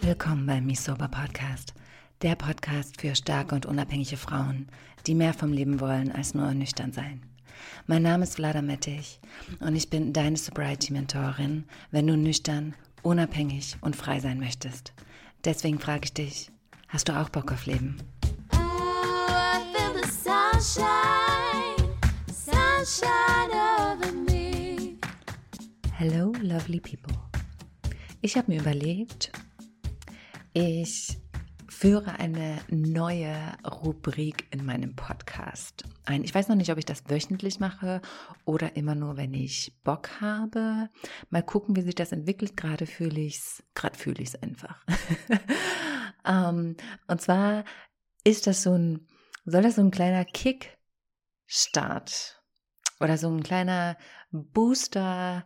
Willkommen beim Misober Podcast, der Podcast für starke und unabhängige Frauen, die mehr vom Leben wollen als nur nüchtern sein. Mein Name ist Vlada Mettich und ich bin deine Sobriety-Mentorin, wenn du nüchtern, unabhängig und frei sein möchtest. Deswegen frage ich dich, hast du auch Bock auf Leben? Hello, lovely people. Ich habe mir überlegt, ich führe eine neue Rubrik in meinem Podcast ein. Ich weiß noch nicht, ob ich das wöchentlich mache oder immer nur, wenn ich Bock habe. Mal gucken, wie sich das entwickelt. Gerade fühle ich es, gerade fühle ich es einfach. um, ähm, und zwar ist das so ein, soll das so ein kleiner Kickstart oder so ein kleiner Booster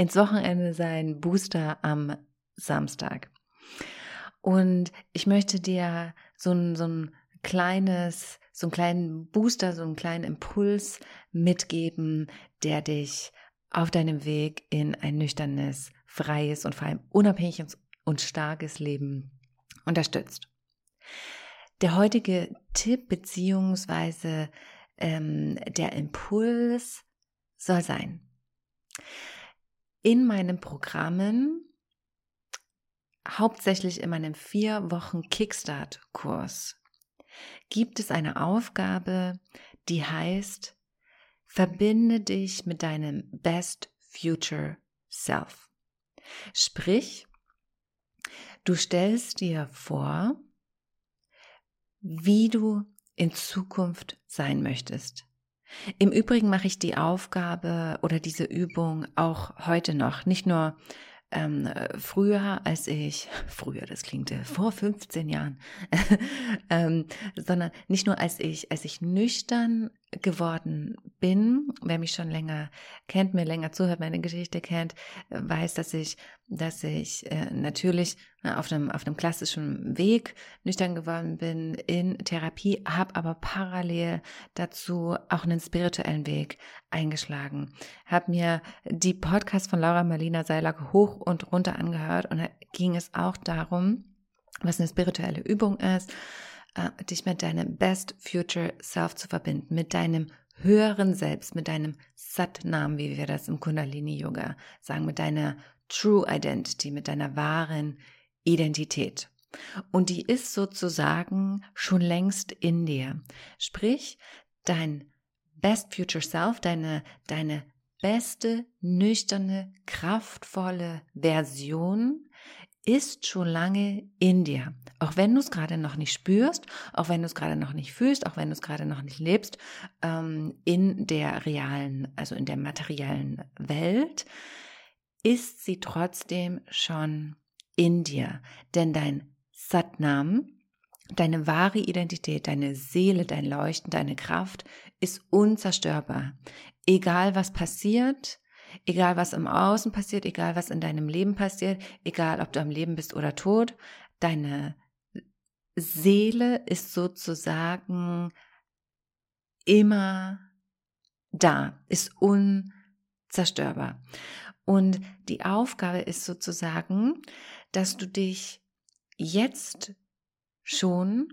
ins Wochenende sein, Booster am Samstag. Und ich möchte dir so ein, so ein kleines, so einen kleinen Booster, so einen kleinen Impuls mitgeben, der dich auf deinem Weg in ein nüchternes, freies und vor allem unabhängiges und starkes Leben unterstützt. Der heutige Tipp beziehungsweise ähm, der Impuls soll sein. In meinen Programmen hauptsächlich in meinem vier Wochen Kickstart-Kurs gibt es eine Aufgabe, die heißt, verbinde dich mit deinem Best Future Self. Sprich, du stellst dir vor, wie du in Zukunft sein möchtest. Im Übrigen mache ich die Aufgabe oder diese Übung auch heute noch, nicht nur ähm, früher, als ich, früher, das klingt äh, vor 15 Jahren, ähm, sondern nicht nur als ich, als ich nüchtern geworden bin, wer mich schon länger kennt, mir länger zuhört, meine Geschichte kennt, weiß, dass ich, dass ich äh, natürlich na, auf einem auf einem klassischen Weg nüchtern geworden bin in Therapie, habe aber parallel dazu auch einen spirituellen Weg eingeschlagen, habe mir die Podcast von Laura Marlina Seiler hoch und runter angehört und da ging es auch darum, was eine spirituelle Übung ist äh, dich mit deinem Best Future Self zu verbinden, mit deinem höheren Selbst, mit deinem Satnam, wie wir das im Kundalini Yoga sagen, mit deiner True Identity, mit deiner wahren Identität. Und die ist sozusagen schon längst in dir. Sprich, dein Best Future Self, deine, deine beste, nüchterne, kraftvolle Version ist schon lange in dir. Auch wenn du es gerade noch nicht spürst, auch wenn du es gerade noch nicht fühlst, auch wenn du es gerade noch nicht lebst, ähm, in der realen, also in der materiellen Welt, ist sie trotzdem schon in dir. Denn dein Satnam, deine wahre Identität, deine Seele, dein Leuchten, deine Kraft ist unzerstörbar. Egal was passiert, Egal was im Außen passiert, egal was in deinem Leben passiert, egal ob du am Leben bist oder tot, deine Seele ist sozusagen immer da, ist unzerstörbar. Und die Aufgabe ist sozusagen, dass du dich jetzt schon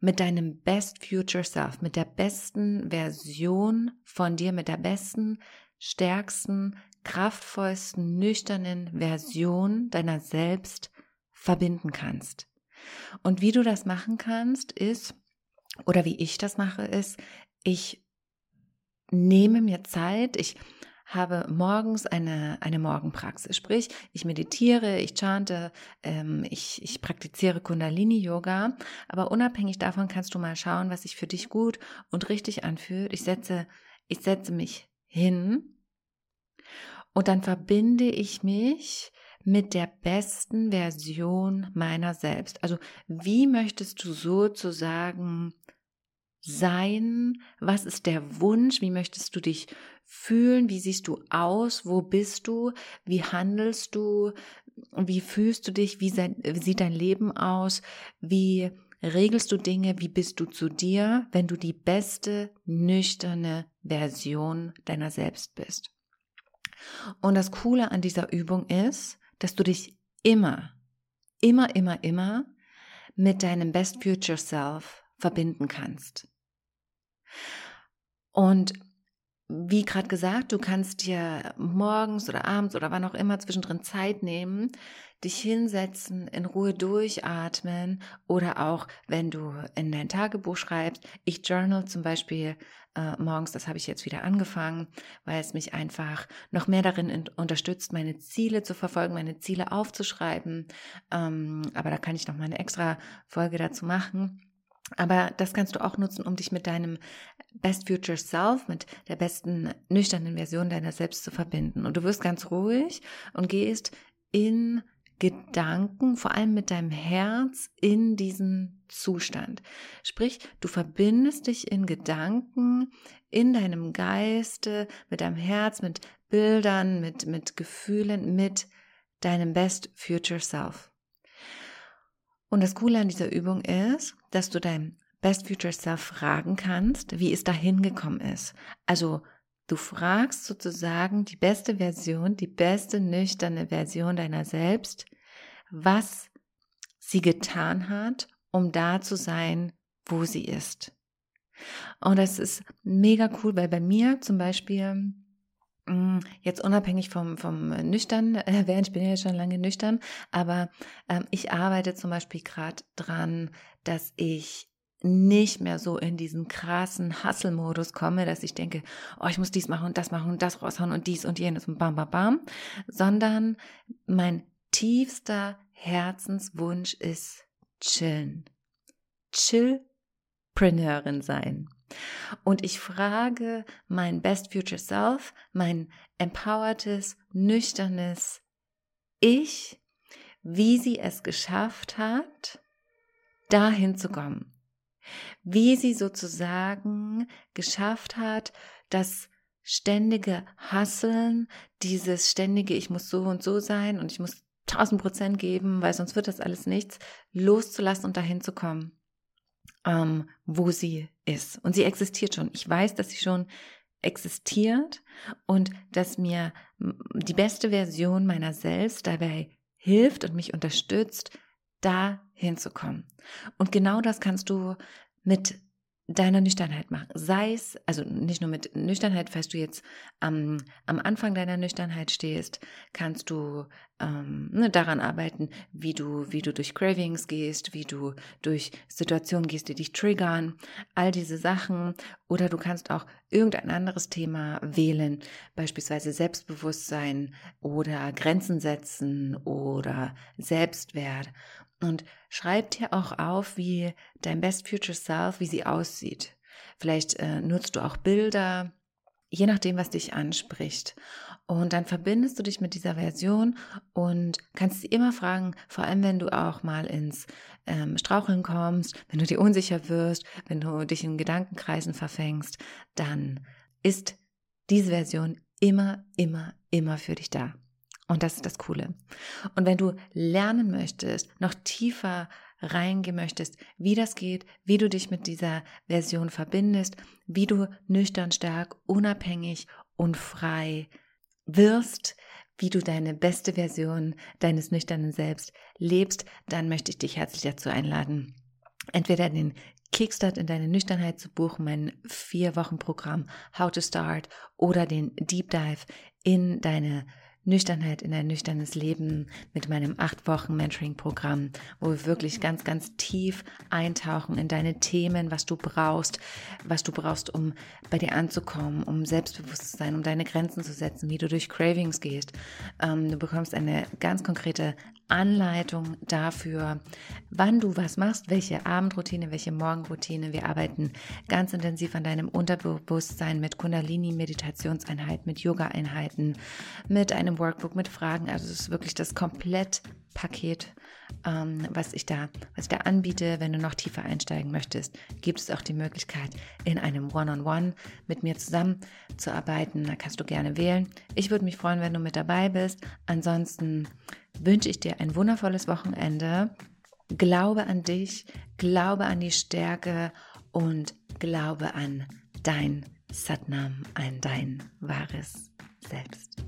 mit deinem Best Future Self, mit der besten Version von dir, mit der besten stärksten, kraftvollsten, nüchternen Version deiner selbst verbinden kannst. Und wie du das machen kannst, ist, oder wie ich das mache, ist, ich nehme mir Zeit, ich habe morgens eine, eine Morgenpraxis. Sprich, ich meditiere, ich chante, ähm, ich, ich praktiziere Kundalini-Yoga. Aber unabhängig davon kannst du mal schauen, was sich für dich gut und richtig anfühlt. Ich setze, ich setze mich hin und dann verbinde ich mich mit der besten Version meiner selbst. Also wie möchtest du sozusagen sein? Was ist der Wunsch? Wie möchtest du dich fühlen? Wie siehst du aus? Wo bist du? Wie handelst du? Wie fühlst du dich? Wie sieht dein Leben aus? Wie regelst du Dinge, wie bist du zu dir, wenn du die beste, nüchterne Version deiner selbst bist. Und das Coole an dieser Übung ist, dass du dich immer, immer, immer, immer mit deinem Best Future Self verbinden kannst. Und wie gerade gesagt, du kannst dir morgens oder abends oder wann auch immer zwischendrin Zeit nehmen, dich hinsetzen, in Ruhe durchatmen oder auch, wenn du in dein Tagebuch schreibst. Ich journal zum Beispiel äh, morgens, das habe ich jetzt wieder angefangen, weil es mich einfach noch mehr darin unterstützt, meine Ziele zu verfolgen, meine Ziele aufzuschreiben. Ähm, aber da kann ich noch mal eine extra Folge dazu machen. Aber das kannst du auch nutzen, um dich mit deinem Best Future Self, mit der besten nüchternen Version deiner selbst zu verbinden. Und du wirst ganz ruhig und gehst in Gedanken, vor allem mit deinem Herz, in diesen Zustand. Sprich, du verbindest dich in Gedanken, in deinem Geiste, mit deinem Herz, mit Bildern, mit, mit Gefühlen, mit deinem Best Future Self. Und das Coole an dieser Übung ist, dass du dein Best Future Self fragen kannst, wie es dahin gekommen ist. Also du fragst sozusagen die beste Version, die beste nüchterne Version deiner selbst, was sie getan hat, um da zu sein, wo sie ist. Und das ist mega cool, weil bei mir zum Beispiel Jetzt unabhängig vom, vom nüchtern äh, werden, ich bin ja schon lange nüchtern, aber ähm, ich arbeite zum Beispiel gerade dran, dass ich nicht mehr so in diesen krassen Hustle-Modus komme, dass ich denke, oh, ich muss dies machen und das machen und das raushauen und dies und jenes und bam, bam, bam, sondern mein tiefster Herzenswunsch ist chillen. Chillpreneurin sein. Und ich frage mein Best Future Self, mein empowertes, nüchternes Ich, wie sie es geschafft hat, dahin zu kommen. Wie sie sozusagen geschafft hat, das ständige Hasseln, dieses ständige, ich muss so und so sein und ich muss tausend Prozent geben, weil sonst wird das alles nichts, loszulassen und dahin zu kommen, ähm, wo sie ist. Und sie existiert schon. Ich weiß, dass sie schon existiert und dass mir die beste Version meiner selbst dabei hilft und mich unterstützt, da hinzukommen. Und genau das kannst du mit deiner Nüchternheit machen. Sei es, also nicht nur mit Nüchternheit, falls du jetzt am, am Anfang deiner Nüchternheit stehst, kannst du ähm, ne, daran arbeiten, wie du, wie du durch Cravings gehst, wie du durch Situationen gehst, die dich triggern, all diese Sachen. Oder du kannst auch irgendein anderes Thema wählen, beispielsweise Selbstbewusstsein oder Grenzen setzen oder Selbstwert. Und schreib dir auch auf, wie dein Best Future Self, wie sie aussieht. Vielleicht äh, nutzt du auch Bilder, je nachdem, was dich anspricht. Und dann verbindest du dich mit dieser Version und kannst sie immer fragen, vor allem wenn du auch mal ins ähm, Straucheln kommst, wenn du dir unsicher wirst, wenn du dich in Gedankenkreisen verfängst, dann ist diese Version immer, immer, immer für dich da. Und das ist das Coole. Und wenn du lernen möchtest, noch tiefer reingehen möchtest, wie das geht, wie du dich mit dieser Version verbindest, wie du nüchtern, stark, unabhängig und frei wirst, wie du deine beste Version deines nüchternen Selbst lebst, dann möchte ich dich herzlich dazu einladen, entweder den Kickstart in deine Nüchternheit zu buchen, mein vier Wochen Programm How to Start oder den Deep Dive in deine Nüchternheit in ein nüchternes Leben mit meinem acht Wochen Mentoring-Programm, wo wir wirklich ganz, ganz tief eintauchen in deine Themen, was du brauchst, was du brauchst, um bei dir anzukommen, um selbstbewusst zu sein, um deine Grenzen zu setzen, wie du durch Cravings gehst. Ähm, du bekommst eine ganz konkrete Anleitung dafür, wann du was machst, welche Abendroutine, welche Morgenroutine. Wir arbeiten ganz intensiv an deinem Unterbewusstsein mit Kundalini-Meditationseinheiten, mit Yoga-Einheiten, mit einem Workbook, mit Fragen. Also es ist wirklich das Komplettpaket, ähm, was ich da, was ich da anbiete. Wenn du noch tiefer einsteigen möchtest, gibt es auch die Möglichkeit, in einem One-on-One -on -One mit mir zusammenzuarbeiten. Da kannst du gerne wählen. Ich würde mich freuen, wenn du mit dabei bist. Ansonsten wünsche ich dir ein wundervolles Wochenende. Glaube an dich, glaube an die Stärke und glaube an dein Satnam, an dein wahres Selbst.